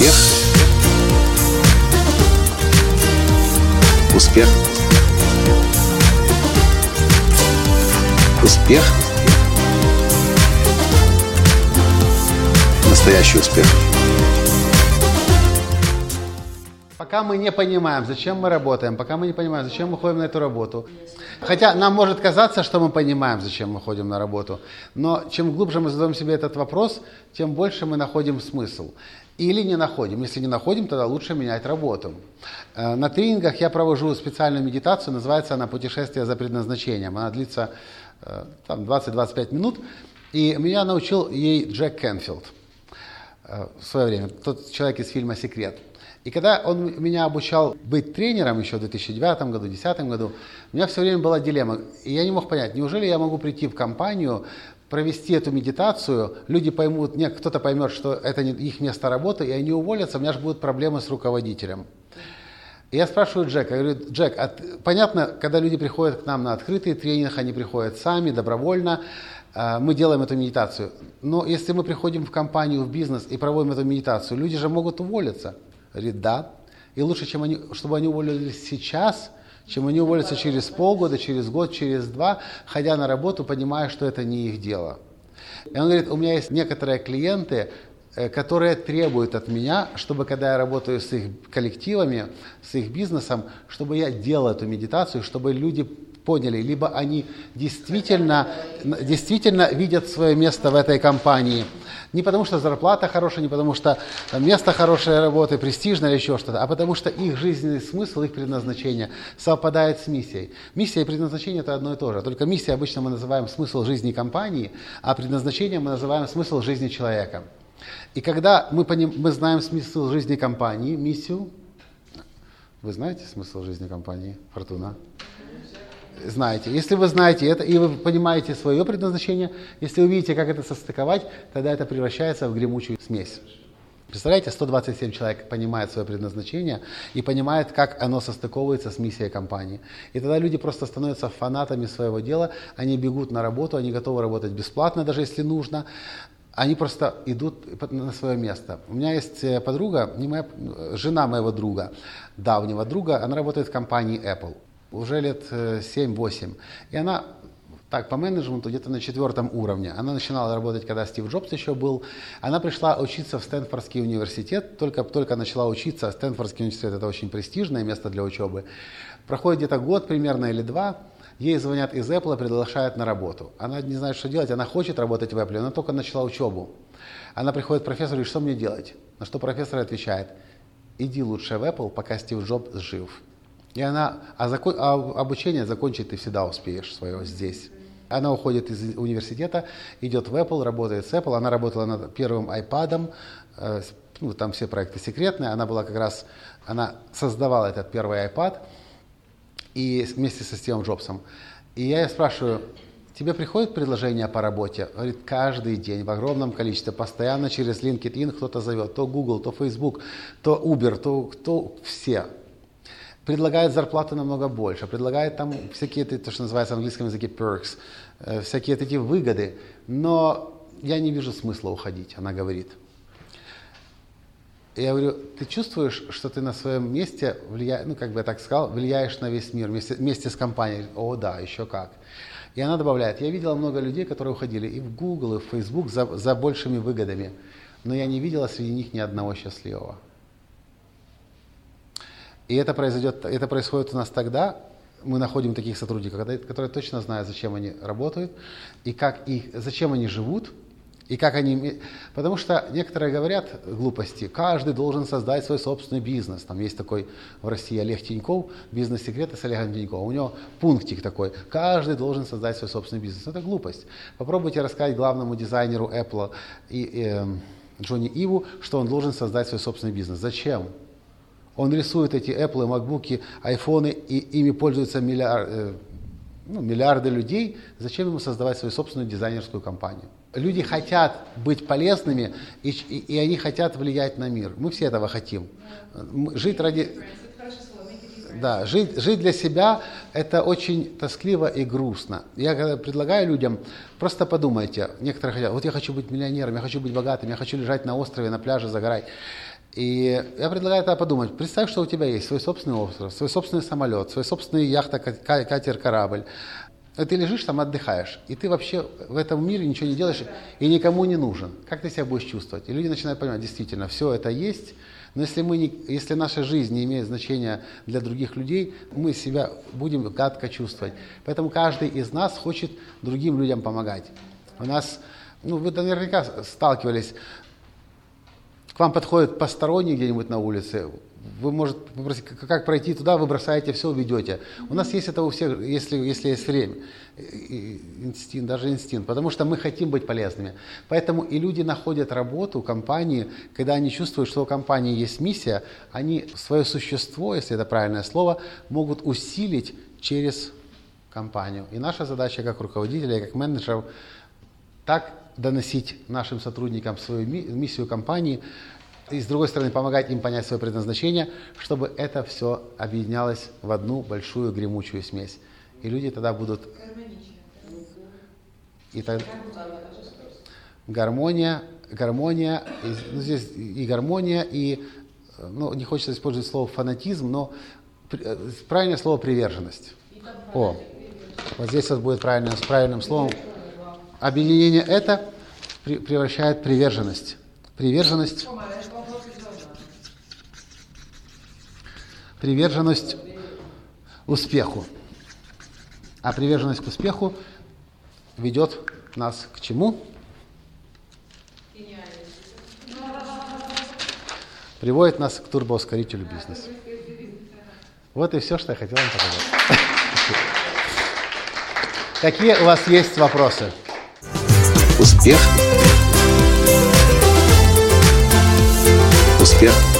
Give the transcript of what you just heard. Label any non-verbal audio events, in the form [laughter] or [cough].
Успех. Успех. Успех. Настоящий успех. Пока мы не понимаем, зачем мы работаем, пока мы не понимаем, зачем мы ходим на эту работу. Хотя нам может казаться, что мы понимаем, зачем мы ходим на работу. Но чем глубже мы задаем себе этот вопрос, тем больше мы находим смысл. Или не находим. Если не находим, тогда лучше менять работу. Э, на тренингах я провожу специальную медитацию, называется она «Путешествие за предназначением». Она длится э, там, 20-25 минут. И меня научил ей Джек Кенфилд э, в свое время, тот человек из фильма «Секрет». И когда он меня обучал быть тренером еще в 2009 году, 2010 году, у меня все время была дилемма. И я не мог понять, неужели я могу прийти в компанию, провести эту медитацию, люди поймут, нет, кто-то поймет, что это не их место работы, и они уволятся, у меня же будут проблемы с руководителем. И я спрашиваю Джека, я говорю, Джек, а понятно, когда люди приходят к нам на открытый тренинг, они приходят сами, добровольно, а, мы делаем эту медитацию. Но если мы приходим в компанию, в бизнес и проводим эту медитацию, люди же могут уволиться. Говорит, да. И лучше, чем они, чтобы они уволились сейчас, чем они уволятся через полгода, через год, через два, ходя на работу, понимая, что это не их дело. И он говорит, у меня есть некоторые клиенты, э, которые требуют от меня, чтобы когда я работаю с их коллективами, с их бизнесом, чтобы я делал эту медитацию, чтобы люди поняли, либо они действительно, действительно видят свое место в этой компании. Не потому что зарплата хорошая, не потому что место хорошее работы, престижное или еще что-то, а потому что их жизненный смысл, их предназначение совпадает с миссией. Миссия и предназначение это одно и то же. Только миссия обычно мы называем смысл жизни компании, а предназначение мы называем смысл жизни человека. И когда мы, поним, мы знаем смысл жизни компании, миссию, вы знаете смысл жизни компании, Фортуна? Знаете. Если вы знаете это и вы понимаете свое предназначение, если вы видите, как это состыковать, тогда это превращается в гремучую смесь. Представляете, 127 человек понимает свое предназначение и понимает, как оно состыковывается с миссией компании. И тогда люди просто становятся фанатами своего дела, они бегут на работу, они готовы работать бесплатно, даже если нужно. Они просто идут на свое место. У меня есть э, подруга, не моя, жена моего друга, давнего друга, она работает в компании Apple уже лет 7-8. Э, И она так, по менеджменту где-то на четвертом уровне. Она начинала работать, когда Стив Джобс еще был. Она пришла учиться в Стэнфордский университет, только, только начала учиться. Стэнфордский университет – это очень престижное место для учебы. Проходит где-то год примерно или два, ей звонят из Apple приглашают на работу. Она не знает, что делать, она хочет работать в Apple, она только начала учебу. Она приходит к профессору и что мне делать? На что профессор отвечает, иди лучше в Apple, пока Стив Джобс жив. И она, а, закон, а обучение закончить ты всегда успеешь свое здесь. Она уходит из университета, идет в Apple, работает с Apple. Она работала над первым iPad, э, ну, там все проекты секретные. Она была как раз, она создавала этот первый iPad и вместе со Стивом Джобсом. И я ее спрашиваю, тебе приходит предложение по работе? Говорит, каждый день, в огромном количестве, постоянно через LinkedIn кто-то зовет, то Google, то Facebook, то Uber, то кто, все предлагает зарплату намного больше, предлагает там всякие, то, что называется в английском языке perks, э, всякие эти выгоды, но я не вижу смысла уходить, она говорит. Я говорю, ты чувствуешь, что ты на своем месте влияешь, ну, как бы я так сказал, влияешь на весь мир вместе, вместе с компанией? О, да, еще как. И она добавляет, я видела много людей, которые уходили и в Google, и в Facebook за, за большими выгодами, но я не видела среди них ни одного счастливого. И это, произойдет, это происходит у нас тогда, мы находим таких сотрудников, которые точно знают, зачем они работают, и как их, зачем они живут, и как они... Потому что некоторые говорят глупости, каждый должен создать свой собственный бизнес. Там есть такой в России Олег Тиньков, бизнес-секреты с Олегом Тиньковым. У него пунктик такой, каждый должен создать свой собственный бизнес. Это глупость. Попробуйте рассказать главному дизайнеру Apple и, и э, Джонни Иву, что он должен создать свой собственный бизнес. Зачем? Он рисует эти Apple, MacBook, айфоны, и ими пользуются миллиар, э, ну, миллиарды людей. Зачем ему создавать свою собственную дизайнерскую компанию? Люди хотят быть полезными, и, и, и они хотят влиять на мир. Мы все этого хотим. Жить ради... Да, жить, жить для себя – это очень тоскливо и грустно. Я предлагаю людям, просто подумайте, некоторые хотят, вот я хочу быть миллионером, я хочу быть богатым, я хочу лежать на острове, на пляже, загорать. И я предлагаю тогда подумать, представь, что у тебя есть свой собственный остров, свой собственный самолет, свой собственный яхта, катер, корабль. И ты лежишь там, отдыхаешь, и ты вообще в этом мире ничего не делаешь и никому не нужен. Как ты себя будешь чувствовать? И люди начинают понимать, действительно, все это есть, но если, мы не, если наша жизнь не имеет значения для других людей, мы себя будем гадко чувствовать. Поэтому каждый из нас хочет другим людям помогать. У нас, ну, вы наверняка сталкивались вам подходит посторонний где-нибудь на улице, вы можете попросить, как пройти туда, вы бросаете все, ведете. У нас есть это у всех, если, если есть время, инстинкт, даже инстинкт, потому что мы хотим быть полезными. Поэтому и люди находят работу, компании, когда они чувствуют, что у компании есть миссия, они свое существо, если это правильное слово, могут усилить через компанию. И наша задача как руководителя, как менеджеров, так доносить нашим сотрудникам свою миссию компании, и с другой стороны помогать им понять свое предназначение, чтобы это все объединялось в одну большую гремучую смесь. И люди тогда будут... И тогда... Гармония, гармония, и, ну, здесь и гармония, и, ну, не хочется использовать слово фанатизм, но э, правильное слово приверженность. О, вот здесь вот будет правильным, с правильным словом Объединение это превращает приверженность. Приверженность. Приверженность успеху. А приверженность к успеху ведет нас к чему? Приводит нас к турбоускорителю бизнеса. Вот и все, что я хотел вам показать. [laughs] Какие у вас есть вопросы? Успех. Успех.